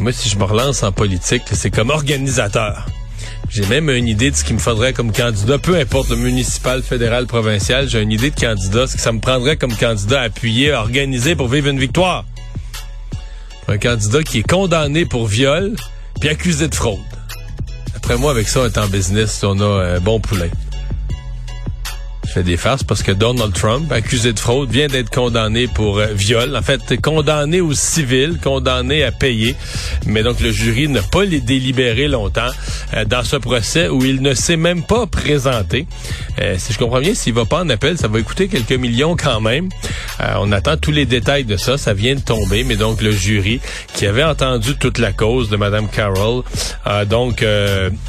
Moi, si je me relance en politique, c'est comme organisateur. J'ai même une idée de ce qu'il me faudrait comme candidat, peu importe le municipal, fédéral, provincial, j'ai une idée de candidat, ce que ça me prendrait comme candidat appuyé, organisé pour vivre une victoire. Un candidat qui est condamné pour viol, puis accusé de fraude. Après moi, avec ça, on est en business, on a un bon poulain fait des farces parce que Donald Trump, accusé de fraude, vient d'être condamné pour euh, viol. En fait, condamné au civil, condamné à payer. Mais donc, le jury n'a pas les délibéré longtemps euh, dans ce procès où il ne s'est même pas présenté. Euh, si je comprends bien, s'il va pas en appel, ça va coûter quelques millions quand même. on attend tous les détails de ça. Ça vient de tomber. Mais donc, le jury, qui avait entendu toute la cause de Mme Carroll, a donc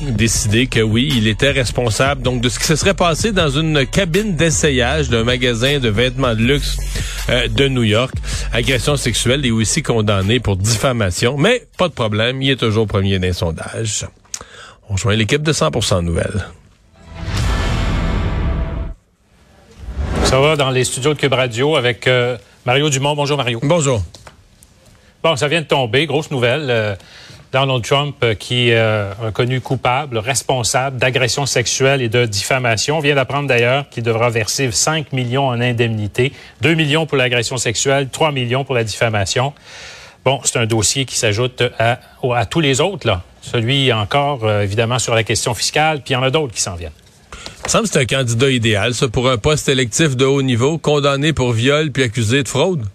décidé que oui, il était responsable donc de ce qui se serait passé dans une cabine d'essayage d'un magasin de vêtements de luxe euh, de New York. Agression sexuelle et aussi condamné pour diffamation. Mais pas de problème, il est toujours premier d'un sondage. On joint l'équipe de 100% Nouvelles. Ça va dans les studios de Cube Radio avec euh, Mario Dumont. Bonjour Mario. Bonjour. Bon, ça vient de tomber, grosse nouvelle. Euh, Donald Trump, euh, qui est euh, reconnu coupable, responsable d'agression sexuelle et de diffamation, vient d'apprendre d'ailleurs qu'il devra verser 5 millions en indemnité, 2 millions pour l'agression sexuelle, 3 millions pour la diffamation. Bon, c'est un dossier qui s'ajoute à, à, tous les autres, là. Celui encore, euh, évidemment, sur la question fiscale, puis il y en a d'autres qui s'en viennent. Il me semble que c'est un candidat idéal, ça, pour un poste électif de haut niveau, condamné pour viol puis accusé de fraude.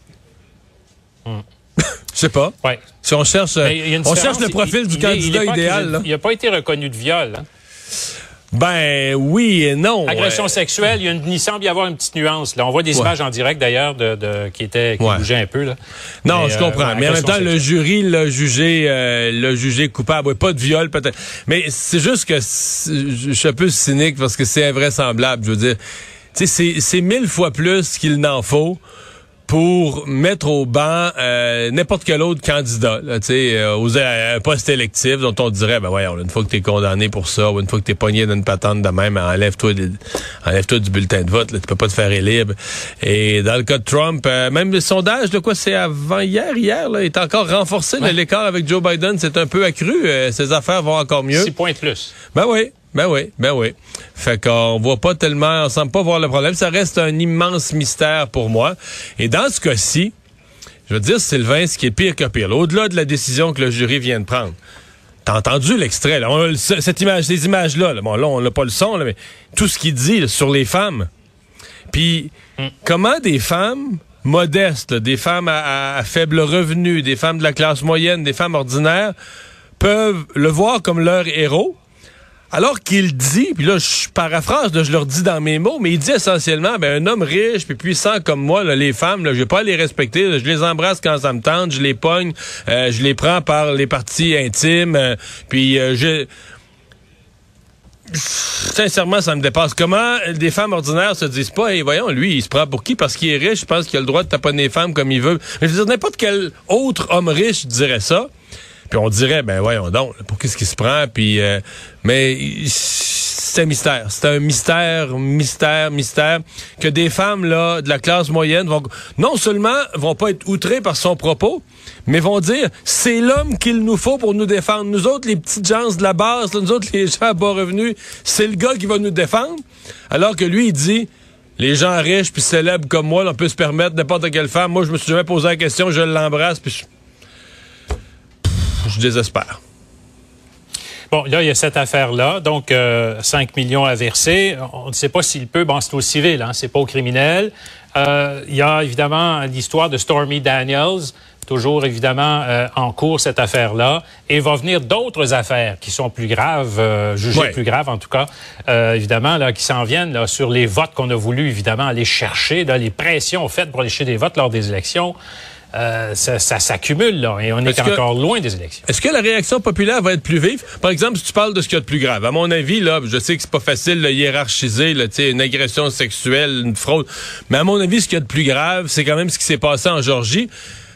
Hmm. Je sais pas. Ouais. Si on cherche, on cherche le profil du candidat idéal. Il n'a pas été reconnu de viol. Hein? Ben oui et non. Agression sexuelle, il, y a une, il semble y avoir une petite nuance. Là. On voit des images en direct d'ailleurs de, de, qui étaient qui bougeaient un peu. Là. Non, je comprends. Euh, mais en même temps, le jury l'a jugé, euh, l'a jugé coupable. pas de viol peut-être. Mais c'est juste que je suis un peu cynique parce que c'est invraisemblable. Je veux dire, c'est mille fois plus qu'il n'en faut pour mettre au banc euh, n'importe quel autre candidat, tu sais, euh, aux un poste électif dont on dirait, ben voyons, une fois que tu es condamné pour ça, ou une fois que tu es pogné d'une patente de même, enlève-toi enlève-toi du bulletin de vote, là, tu peux pas te faire élire. Et dans le cas de Trump, euh, même le sondage de quoi c'est avant hier, hier, là, est encore renforcé. L'écart avec Joe Biden, c'est un peu accru. ses affaires vont encore mieux. Six points de plus. Ben oui. Ben oui, ben oui. Fait qu'on voit pas tellement, on semble pas voir le problème. Ça reste un immense mystère pour moi. Et dans ce cas-ci, je veux dire, Sylvain, ce qui est pire que pire, au-delà de la décision que le jury vient de prendre, T'as entendu l'extrait, là. cette image, ces images-là, bon, là, on n'a pas le son, mais tout ce qu'il dit sur les femmes. Puis, mm. comment des femmes modestes, des femmes à, faible revenu, des femmes de la classe moyenne, des femmes ordinaires, peuvent le voir comme leur héros, alors qu'il dit, puis là, je paraphrase, je leur dis dans mes mots, mais il dit essentiellement, ben, un homme riche puis puissant comme moi, les femmes, là, je vais pas les respecter. je les embrasse quand ça me tente, je les pogne, euh, je les prends par les parties intimes, euh, puis euh, je... Sincèrement, ça me dépasse. Comment des femmes ordinaires se disent pas, et voyons, lui, il se prend pour qui? Parce qu'il est riche, je pense qu'il a le droit de taponner les femmes comme il veut. je veux dire, n'importe quel autre homme riche dirait ça. Puis on dirait, ben voyons donc, pour qu'est-ce qui se prend, puis euh, mais c'est un mystère, c'est un mystère, mystère, mystère que des femmes là de la classe moyenne vont non seulement vont pas être outrées par son propos, mais vont dire c'est l'homme qu'il nous faut pour nous défendre. Nous autres, les petites gens de la base, nous autres les gens à bas revenus, c'est le gars qui va nous défendre, alors que lui il dit les gens riches puis célèbres comme moi, on peut se permettre n'importe quelle femme. Moi, je me suis jamais posé la question, je l'embrasse puis je désespère. Bon, là, il y a cette affaire-là. Donc, 5 euh, millions à verser. On ne sait pas s'il peut. Bon, c'est au civil, hein, c'est pas au criminel. Euh, il y a évidemment l'histoire de Stormy Daniels, toujours évidemment euh, en cours cette affaire-là. Et va venir d'autres affaires qui sont plus graves, jugées plus graves en tout cas, évidemment, là, qui s'en viennent là, sur les votes qu'on a voulu évidemment aller chercher, là, les pressions faites pour aller chercher des votes lors des élections. Euh, ça, s'accumule là et on est, encore loin des élections. Est-ce que la réaction populaire va être plus vive? Par exemple, si tu parles de ce qu'il y a de plus grave, à mon avis, là, je sais que c'est pas facile de hiérarchiser là, une agression sexuelle, une fraude, mais à mon avis, ce qu'il y a de plus grave, c'est quand même ce qui s'est passé en Georgie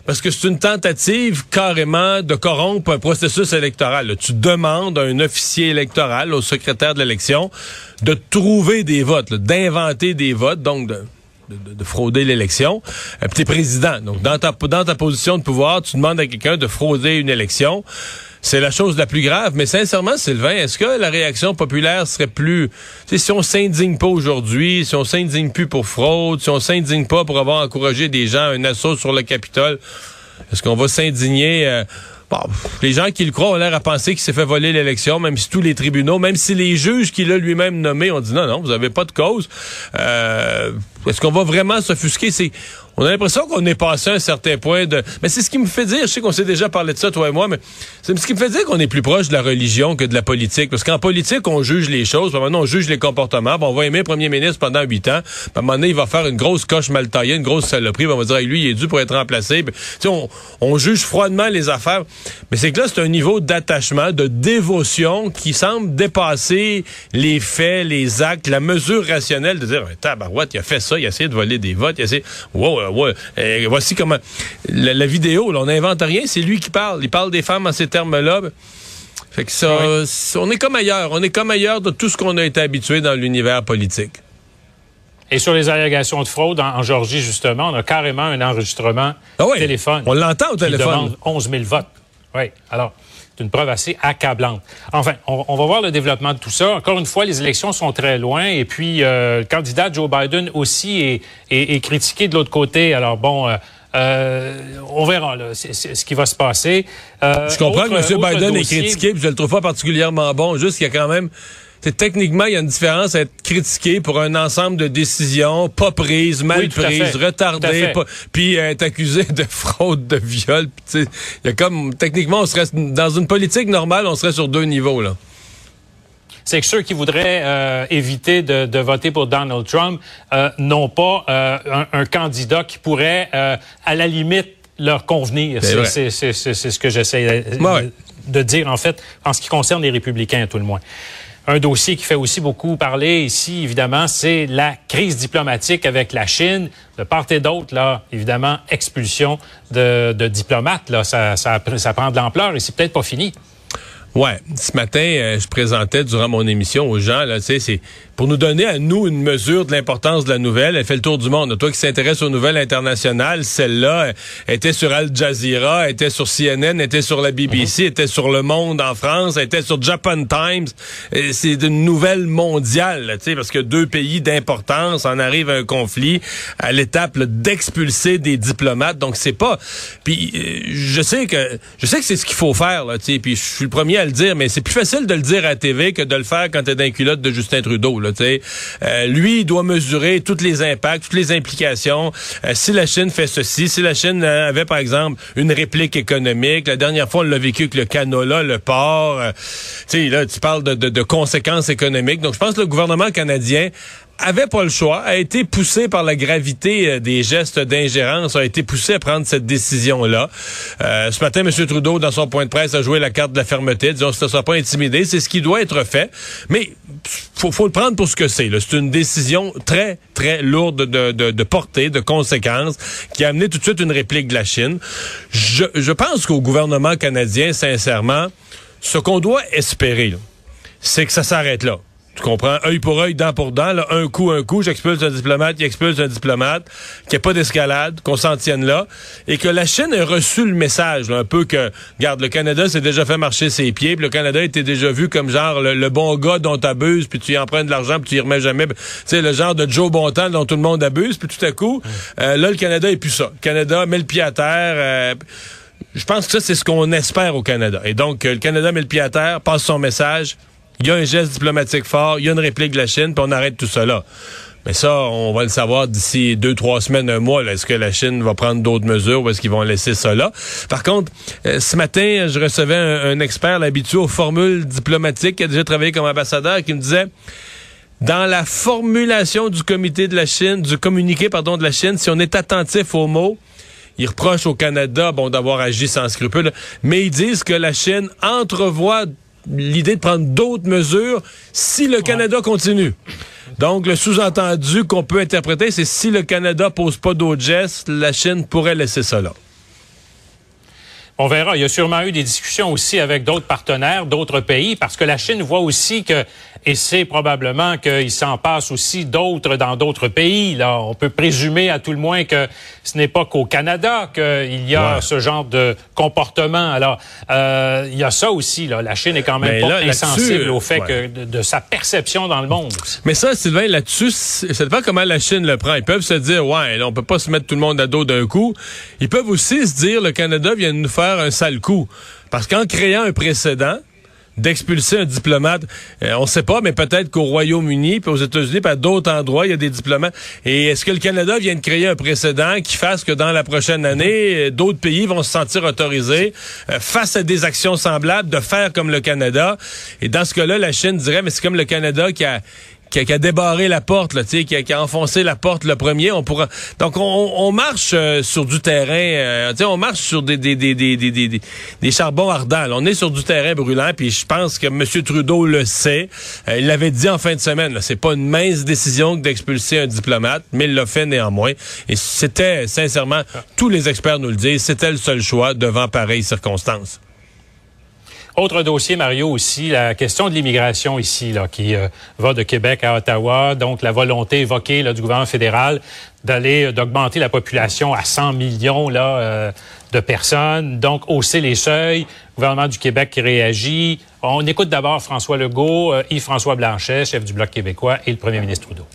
parce que c'est une tentative carrément de corrompre un processus électoral. Tu demandes à un officier électoral, au secrétaire de l'élection, de trouver des votes, d'inventer des votes, donc de de, frauder l'élection. Euh, puis président. Donc, dans ta, dans ta position de pouvoir, tu demandes à quelqu'un de frauder une élection. C'est la chose la plus grave. Mais sincèrement, Sylvain, est-ce que la réaction populaire serait plus... si on s'indigne pas aujourd'hui, si on s'indigne plus pour fraude, si on s'indigne pas pour avoir encouragé des gens à un assaut sur le Capitole, est-ce qu'on va s'indigner... Euh, Les gens qui le croient ont l'air à penser qu'il s'est fait voler l'élection, même si tous les tribunaux, même si les juges qu'il a lui-même nommés ont dit non, non, vous avez pas de cause. Euh, est-ce qu'on va vraiment s'offusquer? C'est, on a l'impression qu'on est passé à un certain point de... Mais c'est ce qui me fait dire, je sais qu'on s'est déjà parlé de ça, toi et moi, mais c'est ce qui me fait dire qu'on est plus proche de la religion que de la politique. Parce qu'en politique, on juge les choses, maintenant on juge les comportements. Bon, on va aimer le premier ministre pendant huit ans, puis à un moment donné, il va faire une grosse coche mal taillée, une grosse saloperie, on va dire, lui, il est dû pour être remplacé. on, on juge froidement les affaires. Mais c'est que là, c'est un niveau d'attachement, de dévotion qui semble dépasser les faits, les actes, la mesure rationnelle de dire, tabarouette, il a fait ça, il a essayé de voler des votes, il a essayé... Wow, ouais, euh, voici comment la, vidéo, là, on n'invente rien, c'est lui qui parle. Il parle des femmes en ces termes-là. Fait que ça, on est comme ailleurs. On est comme ailleurs de tout ce qu'on a été habitué dans l'univers politique. Et sur les allégations de fraude en, Georgie, justement, on a carrément un enregistrement ah téléphone. On l'entend au téléphone. 11 000 votes. Oui. Alors, une preuve assez accablante. Enfin, on, va voir le développement de tout ça. Encore une fois, les élections sont très loin et puis euh, le candidat Joe Biden aussi est, critiqué de l'autre côté. Alors bon. Euh, euh, on verra là, ce qui va se passer. je comprends que M. Biden est critiqué, puis je le trouve pas particulièrement bon. Juste qu'il y a quand même techniquement, il y a une différence à être critiqué pour un ensemble de décisions pas prises, mal prises, retardées, puis être accusé de fraude, de viol. Il y a comme techniquement, on serait dans une politique normale, on serait sur deux niveaux là. C'est que ceux qui voudraient euh, éviter de, voter pour Donald Trump euh, n'ont pas euh, un, candidat qui pourrait, à la limite, leur convenir. C'est ce que j'essaie de dire, en fait, en ce qui concerne les républicains, à tout le moins. Un dossier qui fait aussi beaucoup parler ici, évidemment, c'est la crise diplomatique avec la Chine. De part et d'autre, là, évidemment, expulsion de, diplomates, là, ça, prend de l'ampleur et c'est peut-être pas fini. Ouais, ce matin, euh, je présentais durant mon émission aux gens, là, tu c'est pour nous donner à nous une mesure de l'importance de la nouvelle. Elle fait le tour du monde. Toi qui s'intéresse aux nouvelles internationales, celle-là était sur Al Jazeera, était sur CNN, était sur la BBC, mhm. était sur Le Monde en France, était sur Japan Times. C'est une nouvelle mondiale, tu sais, parce que deux pays d'importance en arrive à un conflit à l'étape d'expulser des diplomates. Donc c'est pas. Puis euh, je sais que je sais que c'est ce qu'il faut faire, là, tu sais. Puis je suis le premier à le dire, mais c'est plus facile de le dire à la TV que de le faire quand t'es dans les culotte de Justin Trudeau. Là. Euh, lui, il doit mesurer tous les impacts, toutes les implications. Euh, si la Chine fait ceci, si la Chine euh, avait, par exemple, une réplique économique, la dernière fois, on l'a vécu avec le canola, le port. tu sais, là, tu parles de, conséquences économiques. Donc, je pense que le gouvernement canadien avait pas le choix, a été poussé par la gravité euh, des gestes d'ingérence, a été poussé à prendre cette décision-là. Euh, ce matin, M. Trudeau, dans son point de presse, a joué la carte de la fermeté, disant que ne sera pas intimidé. C'est ce qui doit être fait. Mais faut, faut le prendre pour ce que c'est. C'est une décision très, très lourde de, de, de, portée, de conséquences, qui a amené tout de suite une réplique de la Chine. Je, je pense qu'au gouvernement canadien, sincèrement, ce qu'on doit espérer, c'est que ça s'arrête là. Tu comprends? œil pour œil, dent pour dent. Là, un coup, un coup, j'expulse un diplomate, il expulse un diplomate, qu'il n'y ait pas d'escalade, qu'on s'en tienne là. Et que la Chine ait reçu le message, un peu que, regarde, le Canada s'est déjà fait marcher ses pieds, puis le Canada était déjà vu comme genre le, bon gars dont t'abuses, puis tu y empruntes de l'argent, puis tu y remets jamais. Tu sais, le genre de Joe Bontemps dont tout le monde abuse, puis tout à coup, euh, là, le Canada est plus ça. Le Canada met le pied à terre. Euh, je pense que ça, c'est ce qu'on espère au Canada. Et donc, euh, le Canada met le pied à terre, passe son message, il y a un geste diplomatique fort, il y a une réplique de la Chine, puis on arrête tout cela. Mais ça, on va le savoir d'ici deux, trois semaines, un mois. Est-ce que la Chine va prendre d'autres mesures ou est-ce qu'ils vont laisser là? Par contre, euh, ce matin, je recevais un, expert habitué aux formules diplomatiques qui a déjà travaillé comme ambassadeur qui me disait dans la formulation du comité de la Chine, du communiqué, pardon, de la Chine, si on est attentif aux mots, ils reprochent au Canada, bon, d'avoir agi sans scrupule, mais ils disent que la Chine entrevoit l'idée de prendre d'autres mesures si le Canada continue. Donc, le sous-entendu qu'on peut interpréter, c'est si le Canada pose pas d'autres gestes, la Chine pourrait laisser ça là. On verra. Il y a sûrement eu des discussions aussi avec d'autres partenaires, d'autres pays, parce que la Chine voit aussi que, et c'est probablement qu'il s'en passe aussi d'autres dans d'autres pays. Là, on peut présumer à tout le moins que ce n'est pas qu'au Canada qu'il y a ce genre de comportement. Alors, euh, il y a ça aussi. Là. La Chine est quand même pas insensible au fait que de, sa perception dans le monde. Mais ça, Sylvain, là-dessus, ça dépend comment la Chine le prend. Ils peuvent se dire, ouais, là, on peut pas se mettre tout le monde à dos d'un coup. Ils peuvent aussi se dire, le Canada vient de nous faire un sale coup. Parce qu'en créant un précédent, d'expulser un diplomate. Euh, on ne sait pas, mais peut-être qu'au Royaume-Uni, puis aux États-Unis, puis à d'autres endroits, il y a des diplomates. Et est-ce que le Canada vient de créer un précédent qui fasse que dans la prochaine année, euh, d'autres pays vont se sentir autorisés euh, face à des actions semblables de faire comme le Canada? Et dans ce cas-là, la Chine dirait, mais c'est comme le Canada qui a qui a, débarré la porte, là, qui a, qui a enfoncé la porte le premier. On pourra. Donc on, on marche euh, sur du terrain. Euh, on marche sur des des, des, des, des, des charbons ardents. On est sur du terrain brûlant. Puis je pense que M. Trudeau le sait. Euh, il l'avait dit en fin de semaine. C'est pas une mince décision que d'expulser un diplomate, mais il l'a fait néanmoins. Et c'était sincèrement, tous les experts nous le disent, c'était le seul choix devant pareilles circonstances. Autre dossier, Mario, aussi, la question de l'immigration ici, là, qui euh, va de Québec à Ottawa. Donc, la volonté évoquée là, du gouvernement fédéral d'aller, euh, d'augmenter la population à 100 millions là, euh, de personnes. Donc, hausser les seuils. Le gouvernement du Québec qui réagit. On écoute d'abord François Legault, Yves-François Blanchet, chef du Bloc québécois, et le premier ministre Trudeau.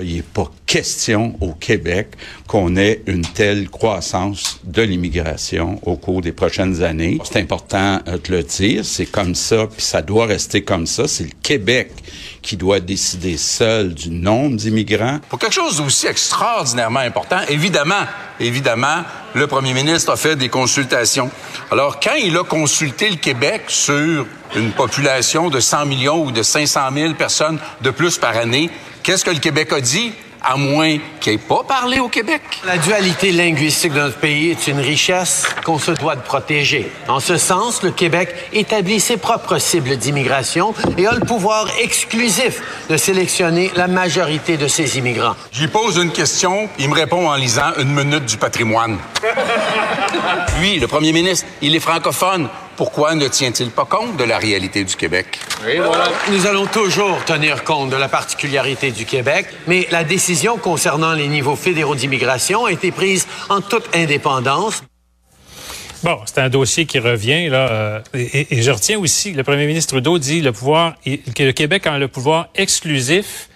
Il n'est pas question au Québec qu'on ait une telle croissance de l'immigration au cours des prochaines années. C'est important euh, de le dire, c'est comme ça, puis ça doit rester comme ça. C'est le Québec qui doit décider seul du nombre d'immigrants. Pour quelque chose d'aussi extraordinairement important, évidemment, évidemment, le premier ministre a fait des consultations. Alors, quand il a consulté le Québec sur une population de 100 millions ou de 500 000 personnes de plus par année, Qu'est-ce que le Québec a dit? À moins qu'il n'ait pas parlé au Québec. La dualité linguistique de notre pays est une richesse qu'on se doit de protéger. En ce sens, le Québec établit ses propres cibles d'immigration et a le pouvoir exclusif de sélectionner la majorité de ses immigrants. J'y pose une question, il me répond en lisant une minute du patrimoine. Lui, le premier ministre, il est francophone pourquoi ne tient-il pas compte de la réalité du Québec? Nous allons toujours tenir compte de la particularité du Québec, mais la décision concernant les niveaux fédéraux d'immigration a été prise en toute indépendance. Bon, c'est un dossier qui revient là, euh, et, je retiens aussi le premier ministre Trudeau dit le pouvoir que le Québec a le pouvoir exclusif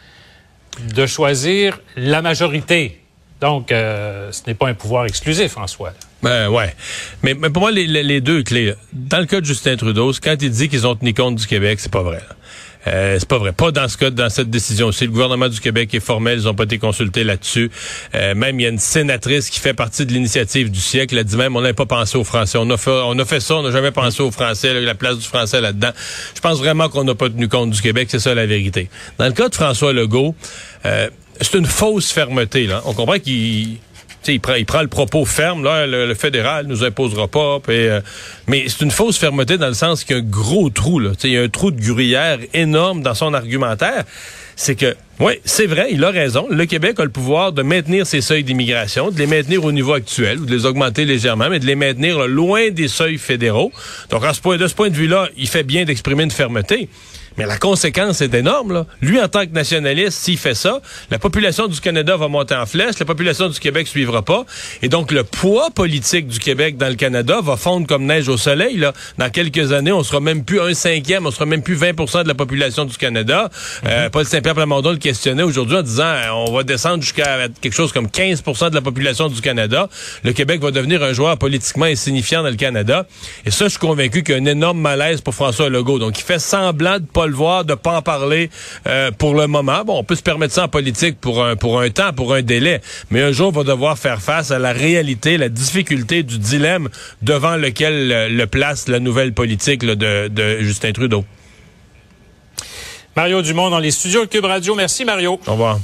de choisir la majorité. Donc, euh, ce n'est pas un pouvoir exclusif en soi. Ben ouais. Mais, mais pour moi, les, les, deux clés, dans le cas de Justin Trudeau, quand il dit qu'ils ont tenu compte du Québec, c'est pas vrai. Euh, c'est pas vrai. Pas dans ce cas, dans cette décision-ci. Le gouvernement du Québec est formel, ils ont pas été consultés là-dessus. Euh, même il y a une sénatrice qui fait partie de l'initiative du siècle. Elle dit même on n'a pas pensé aux Français. On a fait, on a fait ça, on n'a jamais pensé aux Français, la place du Français là-dedans. Je pense vraiment qu'on n'a pas tenu compte du Québec. C'est ça la vérité. Dans le cas de François Legault, euh, c'est une fausse fermeté. Là. On comprend qu'il il prend, le propos ferme, là, le, fédéral nous imposera pas. Euh, mais c'est une fausse fermeté dans le sens qu'il y a un gros trou. Là, il y a un trou de gruyère énorme dans son argumentaire. C'est que, oui, c'est vrai, il a raison. Le Québec a le pouvoir de maintenir ses seuils d'immigration, de les maintenir au niveau actuel ou de les augmenter légèrement, mais de les maintenir loin des seuils fédéraux. Donc, à ce point, de ce point de vue-là, il fait bien d'exprimer une fermeté. Mais la conséquence est énorme. Là. Lui, en tant que nationaliste, s'il fait ça, la population du Canada va monter en flèche, la population du Québec suivra pas. Et donc, le poids politique du Québec dans le Canada va fondre comme neige au soleil. Là. Dans quelques années, on sera même plus un cinquième, on sera même plus 20% de la population du Canada. Euh, mhm. Paul Saint-Pierre Plamondon le questionnait aujourd'hui en disant euh, on va descendre jusqu'à quelque chose comme 15% de la population du Canada. Le Québec va devenir un joueur politiquement insignifiant dans le Canada. Et ça, je suis convaincu qu'il y a un énorme malaise pour François Legault. Donc, il fait semblant de pas le voir, de pas en parler euh, pour le moment. Bon, on peut se permettre ça en politique pour un, pour un temps, pour un délai, mais un jour, on va devoir faire face à la réalité, la difficulté du dilemme devant lequel euh, le place la nouvelle politique de, de Justin Trudeau. Mario Dumont dans les studios Cube Radio. Merci, Mario. Au revoir.